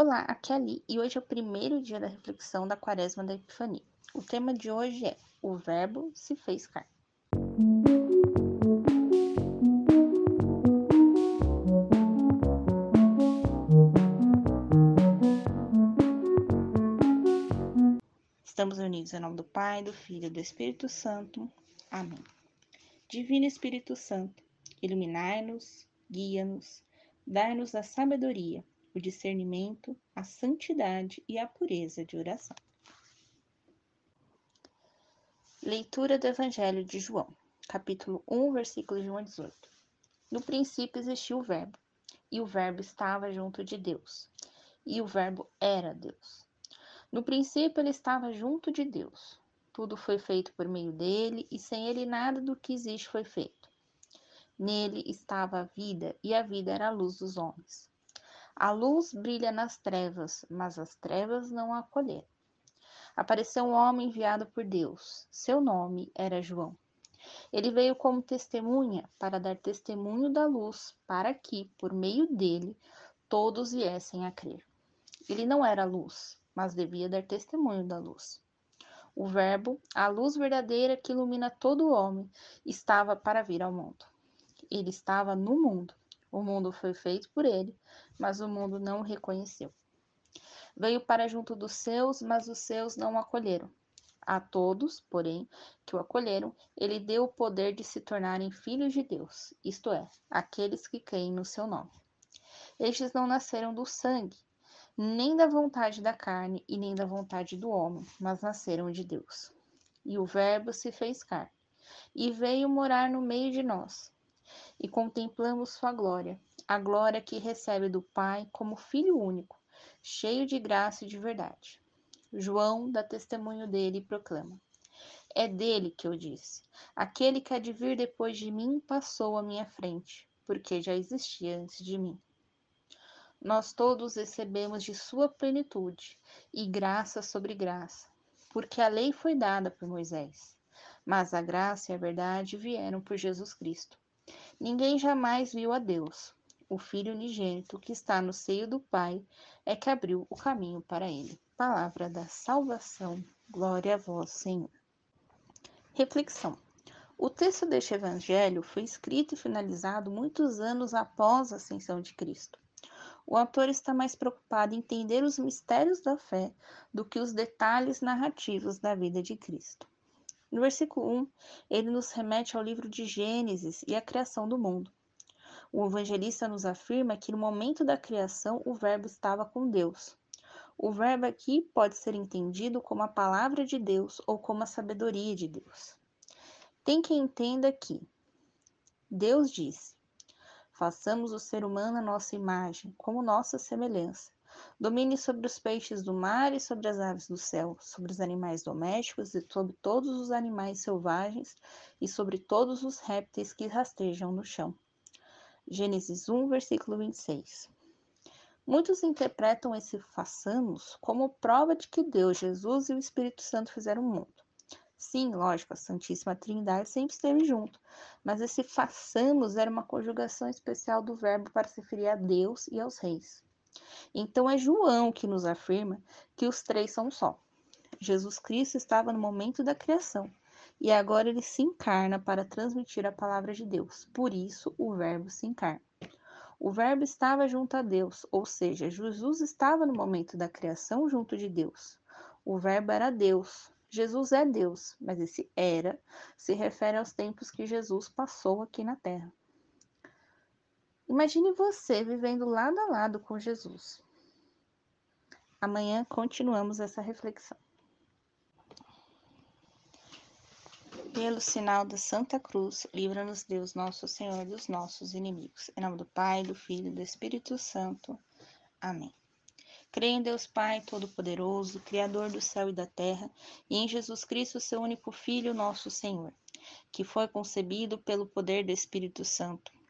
Olá, aqui é Ali e hoje é o primeiro dia da reflexão da Quaresma da Epifania. O tema de hoje é O Verbo se fez carne. Estamos unidos em nome do Pai, do Filho e do Espírito Santo. Amém. Divino Espírito Santo, iluminai-nos, guia-nos, dai-nos a sabedoria o discernimento, a santidade e a pureza de oração. Leitura do Evangelho de João, capítulo 1, versículos de 1 a 18. No princípio existiu o Verbo, e o Verbo estava junto de Deus, e o Verbo era Deus. No princípio ele estava junto de Deus. Tudo foi feito por meio dele, e sem ele nada do que existe foi feito. Nele estava a vida, e a vida era a luz dos homens. A luz brilha nas trevas, mas as trevas não a acolheram. Apareceu um homem enviado por Deus. Seu nome era João. Ele veio como testemunha para dar testemunho da luz, para que, por meio dele, todos viessem a crer. Ele não era luz, mas devia dar testemunho da luz. O Verbo, a luz verdadeira que ilumina todo o homem, estava para vir ao mundo. Ele estava no mundo o mundo foi feito por ele, mas o mundo não o reconheceu. Veio para junto dos seus, mas os seus não o acolheram. A todos, porém, que o acolheram, ele deu o poder de se tornarem filhos de Deus, isto é, aqueles que creem no seu nome. Estes não nasceram do sangue, nem da vontade da carne e nem da vontade do homem, mas nasceram de Deus. E o Verbo se fez carne e veio morar no meio de nós e contemplamos sua glória, a glória que recebe do Pai como Filho único, cheio de graça e de verdade. João dá testemunho dele e proclama: É dele que eu disse: Aquele que há de vir depois de mim passou à minha frente, porque já existia antes de mim. Nós todos recebemos de sua plenitude e graça sobre graça, porque a lei foi dada por Moisés, mas a graça e a verdade vieram por Jesus Cristo. Ninguém jamais viu a Deus. O Filho unigênito que está no seio do Pai é que abriu o caminho para ele. Palavra da salvação. Glória a vós, Senhor. Reflexão. O texto deste evangelho foi escrito e finalizado muitos anos após a ascensão de Cristo. O autor está mais preocupado em entender os mistérios da fé do que os detalhes narrativos da vida de Cristo. No versículo 1, ele nos remete ao livro de Gênesis e à criação do mundo. O evangelista nos afirma que no momento da criação o Verbo estava com Deus. O Verbo aqui pode ser entendido como a palavra de Deus ou como a sabedoria de Deus. Tem quem entenda que Deus disse: façamos o ser humano a nossa imagem, como nossa semelhança. Domine sobre os peixes do mar e sobre as aves do céu, sobre os animais domésticos e sobre todos os animais selvagens e sobre todos os répteis que rastejam no chão. Gênesis 1, versículo 26. Muitos interpretam esse façamos como prova de que Deus, Jesus e o Espírito Santo fizeram o mundo. Sim, lógico, a Santíssima Trindade sempre esteve junto, mas esse façamos era uma conjugação especial do verbo para se referir a Deus e aos reis. Então é João que nos afirma que os três são só. Jesus Cristo estava no momento da criação e agora ele se encarna para transmitir a palavra de Deus. Por isso, o Verbo se encarna. O Verbo estava junto a Deus, ou seja, Jesus estava no momento da criação junto de Deus. O Verbo era Deus. Jesus é Deus, mas esse era se refere aos tempos que Jesus passou aqui na terra. Imagine você vivendo lado a lado com Jesus. Amanhã continuamos essa reflexão. Pelo sinal da Santa Cruz, livra-nos Deus Nosso Senhor dos nossos inimigos. Em nome do Pai, do Filho e do Espírito Santo. Amém. Creio em Deus Pai Todo-Poderoso, Criador do céu e da terra, e em Jesus Cristo, seu único Filho, nosso Senhor, que foi concebido pelo poder do Espírito Santo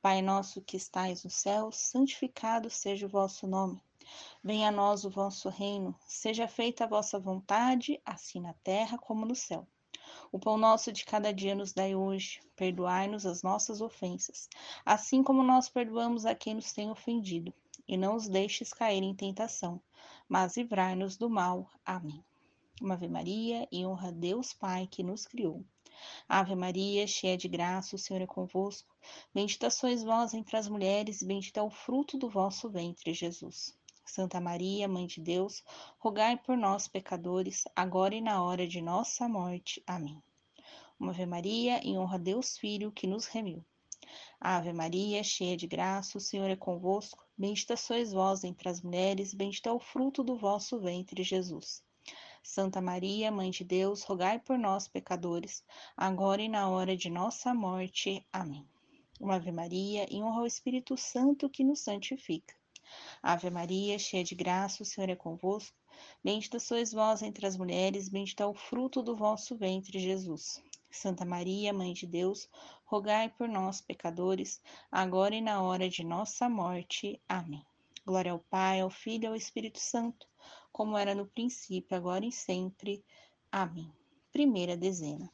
Pai nosso que estais no céu, santificado seja o vosso nome. Venha a nós o vosso reino, seja feita a vossa vontade, assim na terra como no céu. O pão nosso de cada dia nos dai hoje, perdoai-nos as nossas ofensas, assim como nós perdoamos a quem nos tem ofendido, e não os deixes cair em tentação, mas livrai-nos do mal. Amém. Uma Ave Maria e honra a Deus Pai que nos criou. Ave Maria, cheia de graça, o Senhor é convosco. Bendita sois vós entre as mulheres, e bendito é o fruto do vosso ventre, Jesus. Santa Maria, Mãe de Deus, rogai por nós, pecadores, agora e na hora de nossa morte. Amém. Uma Ave Maria, em honra a Deus Filho, que nos remiu. Ave Maria, cheia de graça, o Senhor é convosco. Bendita sois vós entre as mulheres, bendito é o fruto do vosso ventre, Jesus. Santa Maria, Mãe de Deus, rogai por nós, pecadores, agora e na hora de nossa morte. Amém. Uma Ave Maria, em honra ao Espírito Santo que nos santifica. Ave Maria, cheia de graça, o Senhor é convosco. Bendita sois vós entre as mulheres, bendito é o fruto do vosso ventre, Jesus. Santa Maria, Mãe de Deus, rogai por nós, pecadores, agora e na hora de nossa morte. Amém. Glória ao Pai, ao Filho e ao Espírito Santo como era no princípio, agora e sempre. Amém. Primeira dezena.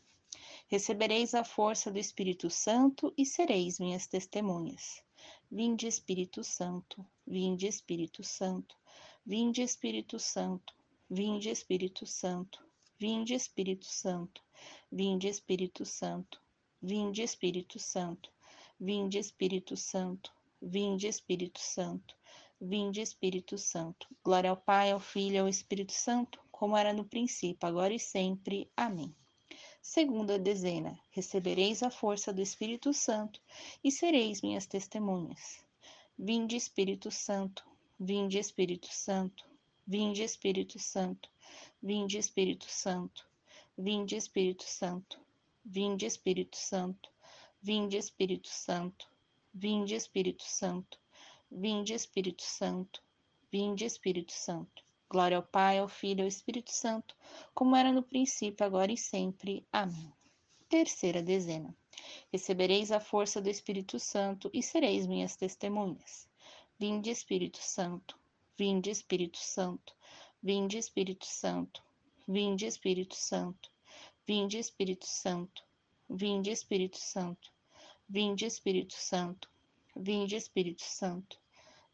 Recebereis a força do Espírito Santo e sereis minhas testemunhas. Vinde, Espírito Santo, vinde, Espírito Santo, vinde, Espírito Santo, vinde, Espírito Santo, vinde, Espírito Santo, vinde, Espírito Santo, vinde, Espírito Santo, vinde, Espírito Santo, vinde, Espírito Santo, Vinde, Espírito Santo. Glória ao Pai, ao Filho e ao Espírito Santo, como era no princípio, agora e sempre. Amém. Segunda dezena: Recebereis a força do Espírito Santo e sereis minhas testemunhas. Vinde, Espírito Santo. Vinde, Espírito Santo. Vinde, Espírito Santo. Vinde, Espírito Santo. Vinde, Espírito Santo. Vinde, Espírito Santo. Vinde, Espírito Santo. Vinde, Espírito Santo. Vinde, Espírito Santo. Vinde, Espírito Santo. Glória ao Pai, ao Filho e ao Espírito Santo, como era no princípio, agora e sempre. Amém. Terceira dezena. Recebereis a força do Espírito Santo e sereis minhas testemunhas. Vinde, Espírito Santo. Vinde, Espírito Santo. Vinde, Espírito Santo. Vinde, Espírito Santo. Vinde, Espírito Santo. Vinde, Espírito Santo. Vinde, Espírito Santo. Vinde, Espírito Santo.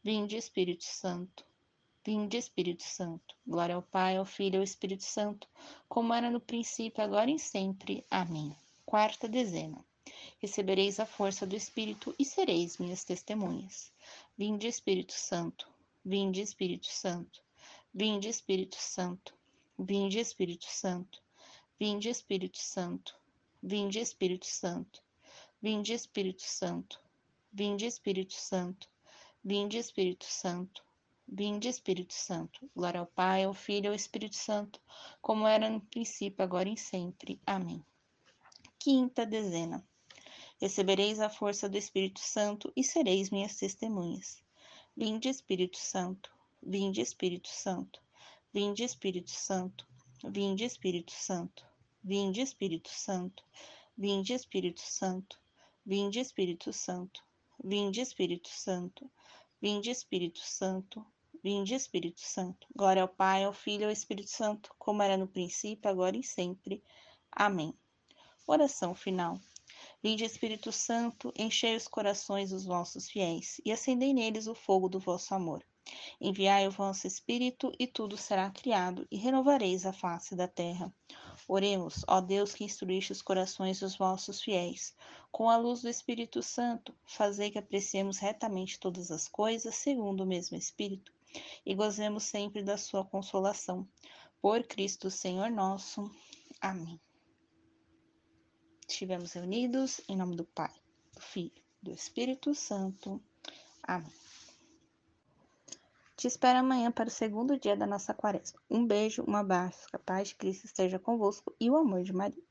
Vinde, Espírito Santo. Vinde, Espírito Santo. Glória ao Pai, ao Filho e ao Espírito Santo, como era no princípio, agora e sempre. Amém. Quarta dezena. Recebereis a força do Espírito e sereis minhas testemunhas. Vinde, Espírito Santo. Vinde, Espírito Santo. Vinde, Espírito Santo. Vinde, Espírito Santo. Vinde, Espírito Santo. Vinde, Espírito Santo. Vinde, Espírito Santo. Vinde, Espírito Santo. Vinde, Espírito Santo. Vinde, Espírito Santo. Glória ao Pai, ao Filho e ao Espírito Santo, como era no princípio, agora e sempre. Amém. Quinta dezena. Recebereis a força do Espírito Santo e sereis minhas testemunhas. Vinde, Espírito Santo. Vinde, Espírito Santo. Vinde, Espírito Santo. Vinde, Espírito Santo. Vinde, Espírito Santo. Vinde, Espírito Santo. Vinde, Espírito Santo. Vinde, Espírito Santo. Vinde, Espírito Santo. Vinde, Espírito Santo. Glória ao Pai, ao Filho e ao Espírito Santo, como era no princípio, agora e sempre. Amém. Oração final. Vinde, Espírito Santo, enchei os corações dos vossos fiéis e acendei neles o fogo do vosso amor. Enviai o vosso Espírito e tudo será criado e renovareis a face da terra. Oremos, ó Deus que instruíste os corações dos vossos fiéis. Com a luz do Espírito Santo, fazei que apreciemos retamente todas as coisas, segundo o mesmo Espírito, e gozemos sempre da sua consolação. Por Cristo Senhor nosso. Amém. Estivemos reunidos em nome do Pai, do Filho, do Espírito Santo. Amém. Te espero amanhã para o segundo dia da nossa quaresma. Um beijo, um abraço, que a paz de Cristo esteja convosco e o amor de Maria.